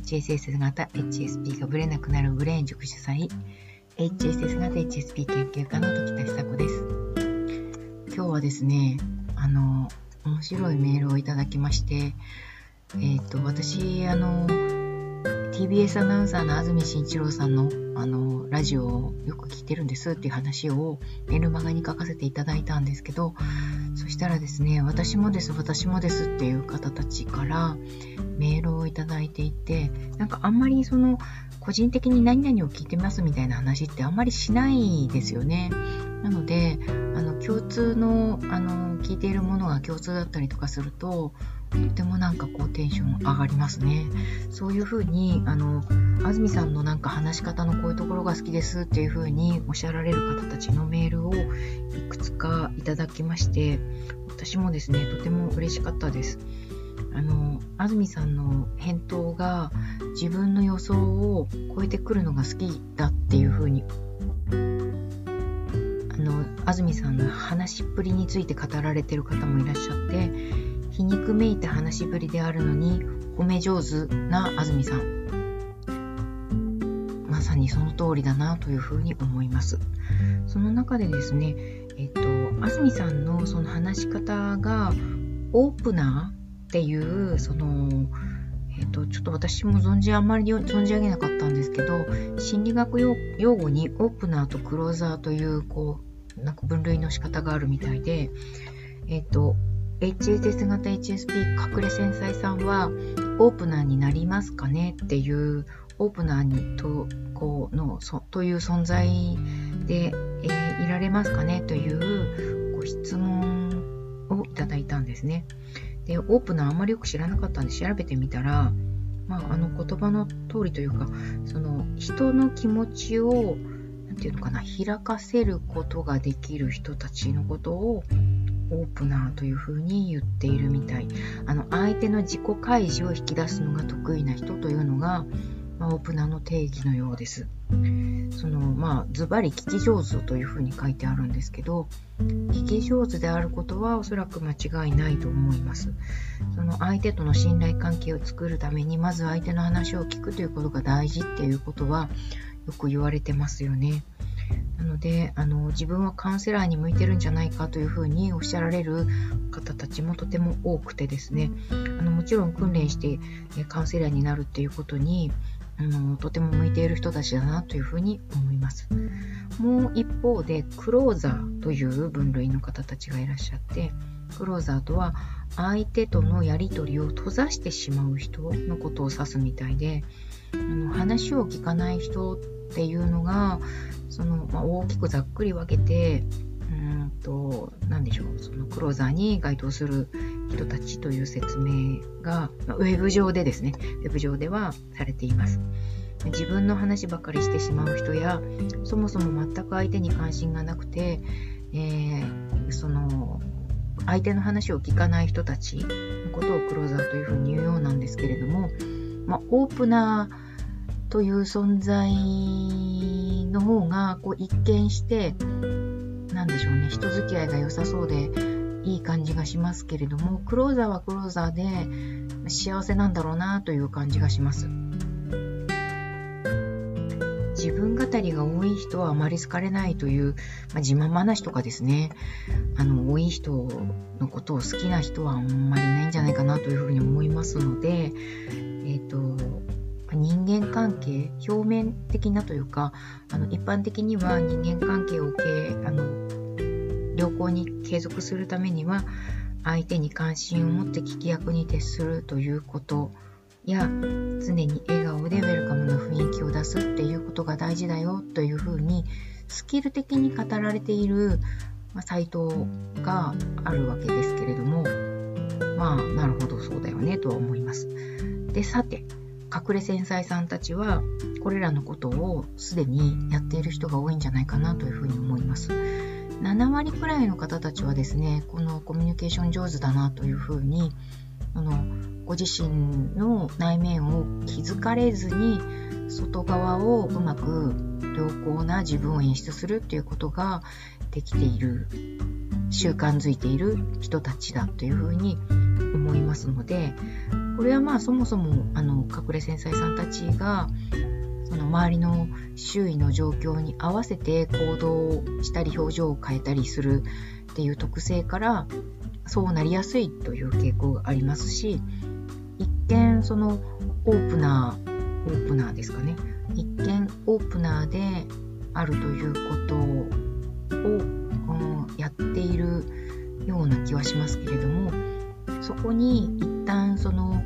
HSS 型 HSP がブレなくなるブレーン塾主催 HSS 型 HSP 研究家の時田久子です。今日はですねあの面白いメールをいただきましてえっ、ー、と私あの TBS アナウンサーの安住紳一郎さんのあのラジオをよく聞いてるんですっていう話をメルマガに書かせていただいたんですけどそしたらですね私もです私もですっていう方たちからメールをいただいていてなんかあんまりその個人的に何々を聞いてますみたいな話ってあんまりしないですよね。なのであの共通のあの聞いているものが共通だったりとかするととてもなんかこうテンション上がりますね。そういうふうにあの安住さんのなんか話し方のこういうところが好きですっていうふうにおっしゃられる方たちのメールをいくつかいただきまして私もですねとても嬉しかったです。あの安住さんの返答が自分の予想を超えてくるのが好きだっていうふうにあの安住さんの話しっぷりについて語られてる方もいらっしゃって皮肉めいた話しぶりであるのに褒め上手な安住さん。まさにその通りだなというふうに思います。その中でですねえっと安住さんのその話し方がオープナーっていうそのえっと、ちょっと私も存じあまり存じ上げなかったんですけど心理学用語にオープナーとクローザーというこうなんか分類の仕方があるみたいで、えっと、HSS 型 HSP 隠れ繊細さんはオープナーになりますかねっていうオープナーにとこうのそという存在で、えー、いられますかねというご質問をいただいたんですね。でオープナーあんまりよく知らなかったんで調べてみたら、まあ、あの言葉の通りというかその人の気持ちを何て言うのかな開かせることができる人たちのことをオープナーというふうに言っているみたい。あの相手の自己開示を引き出すのが得意な人というのが、まあ、オープナーの定義のようです。そのまあズバリ聞き上手というふうに書いてあるんですけど聞き上手であることはおそらく間違いないと思います。その相手との信頼関係を作るためにまず相手の話を聞くということが大事っていうことはよく言われてますよね。なのであの自分はカウンセラーに向いてるんじゃないかというふうにおっしゃられる方たちもとても多くてですね。あのもちろん訓練してカウンセラーになるっていうことにのとても向いている人たちだなというふうに思います。もう一方でクローザーという分類の方たちがいらっしゃってクローザーとは相手とのやり取りを閉ざしてしまう人のことを指すみたいであの話を聞かない人っていうのがその、まあ、大きくざっくり分けてうんと何でしょうそのクローザーに該当する人たちという説明が、ウェブ上でですねウェブ上ではされています。自分の話ばかりしてしまう人やそもそも全く相手に関心がなくて、えー、その相手の話を聞かない人たちのことをクローザーというふうに言うようなんですけれども、まあ、オープナーという存在の方がこう一見して何でしょうね人付き合いが良さそうでいい感じがしますけれどもクローザーはクローザーで幸せなんだろうなという感じがします。自分語りが多い人はあまり好かれないという、まあ、自慢話とかですね。あの多い人のことを好きな人はあんまりいないんじゃないかなというふうに思いますのでえっ、ー、と人間関係表面的なというかあの一般的には人間関係を受けあの良好に継続するためには相手に関心を持って聞き役に徹するということや常に笑顔でウェルカムな雰囲気を出すっていうことが大事だよというふうにスキル的に語られている、まあ、サイトがあるわけですけれどもまあなるほどそうだよねとは思います。でさて隠れ繊細さんたちはこれらのことをすでにやっている人が多いんじゃないかなというふうに思います。7割くらいの方たちはですねこのコミュニケーション上手だなというふうにあのご自身の内面を気づかれずに外側をうまく良好な自分を演出するっていうことができている習慣づいている人たちだというふうに思いますのでこれはまあそもそもあの隠れ繊細さんたちが周りの周囲の状況に合わせて行動したり表情を変えたりするっていう特性からそうなりやすいという傾向がありますし一見そのオープナーオープナーですかね。一見オープナーであるということを、うん、やっているような気はしますけれどもそこに一旦その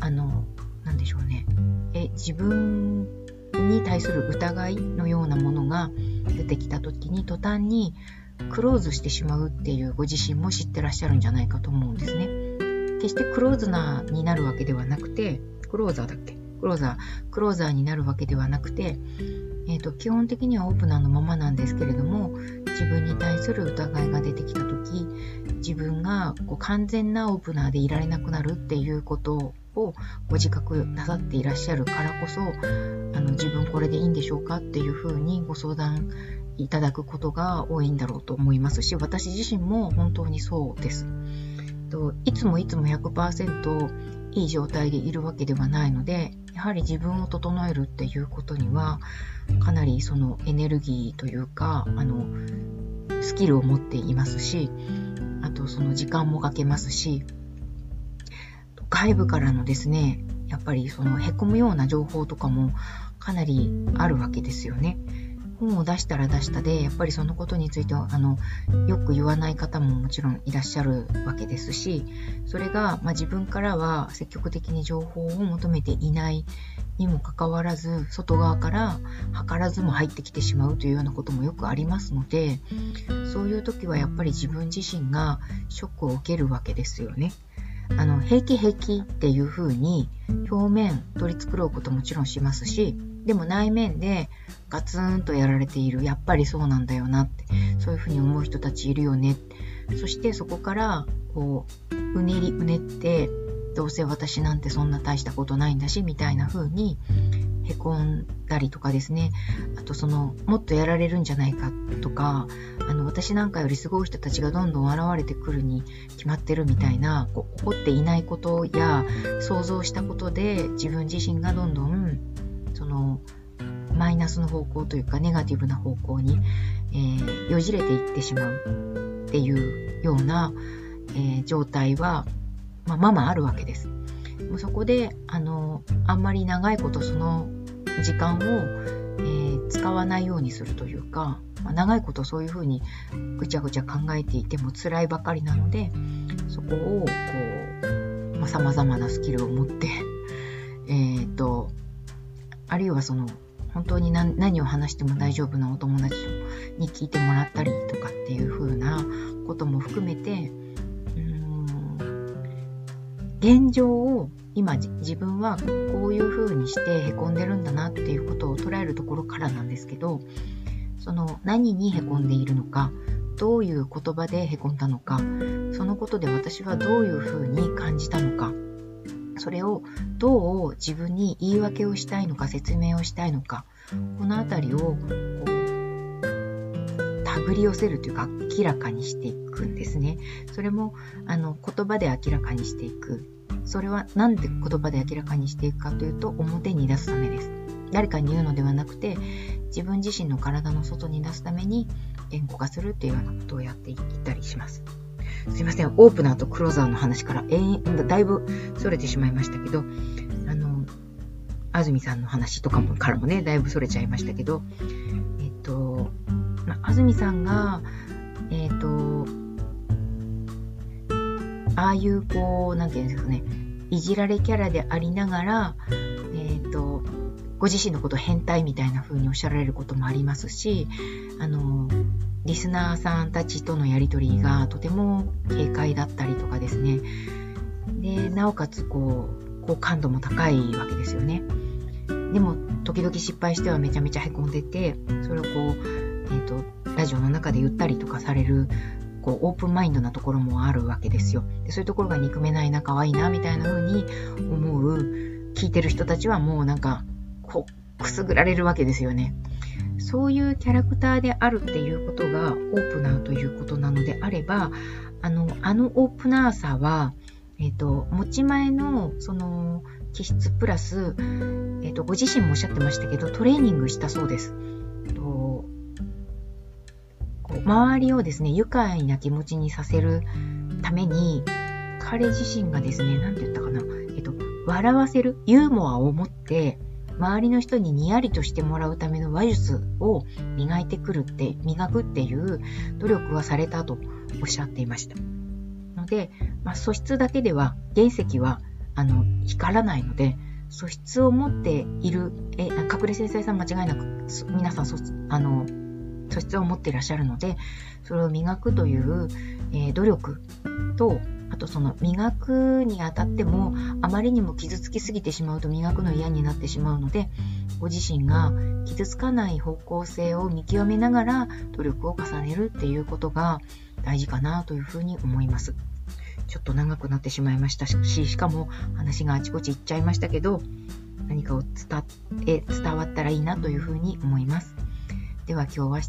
あの何でしょうね。え自分に対する疑いのようなものが出てきた時に途端にクローズしてしまうっていうご自身も知ってらっしゃるんじゃないかと思うんですね。決してクローズナーになるわけではなくて、クローザーだっけ？クローザー、クローザーになるわけではなくて、えーと、基本的にはオープナーのままなんですけれども、自分に対する疑いが出てきた時、自分がこう完全なオープナーでいられなくなるっていうことをご自覚なさっていらっしゃるからこそ、あの自分これでいいんでしょうかっていうふうにご相談いただくことが多いんだろうと思いますし、私自身も本当にそうです。といつもいつも100%いい状態でいるわけではないので、やはり自分を整えるっていうことには、かなりそのエネルギーというか、あの、スキルを持っていますし、あとその時間もかけますし、外部からのですね、やっぱりその凹むような情報とかもかなりあるわけですよね。本を出したら出したで、やっぱりそのことについては、あの、よく言わない方ももちろんいらっしゃるわけですし、それが、まあ、自分からは積極的に情報を求めていないにもかかわらず、外側から図らずも入ってきてしまうというようなこともよくありますので、そういう時はやっぱり自分自身がショックを受けるわけですよね。あの、平気平気っていう風に表面取り繕うこともちろんしますし、でも内面でガツンとやられている。やっぱりそうなんだよなって。そういう風に思う人たちいるよね。そしてそこから、こう、うねりうねって、どうせ私なんてそんな大したことないんだし、みたいな風に、へこんだりとかですね。あとその、もっとやられるんじゃないかとか、あの、私なんかよりすごい人たちがどんどん現れてくるに決まってるみたいな、こう起こっていないことや、想像したことで自分自身がどんどん、その、マイナスの方向というか、ネガティブな方向に、えー、よじれていってしまうっていうような、えー、状態は、まあ、まあまああるわけです。もうそこで、あの、あんまり長いことその時間を、えー、使わないようにするというか、まあ、長いことそういうふうにぐちゃぐちゃ考えていても辛いばかりなので、そこを、こうさ、まあ、様々なスキルを持って えっと、あるいはその、本当に何何を話しても大丈夫なお友達に聞いてもらったりとかっていう風なことも含めて、うん現状を今自分はこういう風にしてへこんでるんだなっていうことを捉えるところからなんですけどその何にへこんでいるのかどういう言葉でへこんだのかそのことで私はどういう風に感じたのかそれをどう自分に言い訳をしたいのか説明をしたいのかこの辺りをこう手繰り寄せるというか明らかにしていくんですね。それもあの言葉で明らかにしていくそれは何で言葉で明らかにしていくかというと表に出すためです。誰かに言うのではなくて自分自身の体の外に出すために言語化するというようなことをやっていったりします。すいません、オープナーとクローザーの話からだいぶそれてしまいましたけど、あの、安住さんの話とかもからもね、だいぶそれちゃいましたけど、えっと、ま安住さんが、えっと、ああいうこう、なんていうんですかね、いじられキャラでありながら、え、ー、と、ご自身のこと変態みたいな風におっしゃられることもありますし、あの、リスナーさんたちとのやりとりがとても軽快だったりとかですね。で、なおかつこう、好感度も高いわけですよね。でも、時々失敗してはめちゃめちゃへこんでて、それをこう、えっ、ー、と、ラジオの中で言ったりとかされるこうオープンマインドなところもあるわけですよ。でそういうところが憎めないな、可愛いな、みたいな風に思う、聞いてる人たちはもうなんか、こう、くすぐられるわけですよね。そういうキャラクターであるっていうことがオープナーということなのであれば、あの、あのオープナーさは、え、ー、と、持ち前の、その、気質プラス、えっ、ー、と、ご自身もおっしゃってましたけど、トレーニングしたそうです。こう周りをですね、愉快な気持ちにさせるために、彼自身がですね、なんて言ったかな、えっ、と、笑わせる、ユーモアを持って、周りの人ににやりとしてもらうための話術を磨いてくるって、磨くっていう努力はされたとおっしゃっていました。ので、まあ、素質だけでは原石はあの光らないので、素質を持っている、え、隠れ繊細さん間違いなく、皆さん、あの、素質を持っていらっしゃるので、それを磨くという、えー、努力と、あとその磨くにあたってもあまりにも傷つきすぎてしまうと磨くの嫌になってしまうのでご自身が傷つかない方向性を見極めながら努力を重ねるっていうことが大事かなというふうに思います。ちょっと長くなってしまいましたし、しかも話があちこち行っちゃいましたけど、何かを伝え伝わったらいいなというふうに思います。では今日は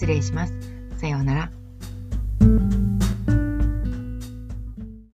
失礼します。さようなら。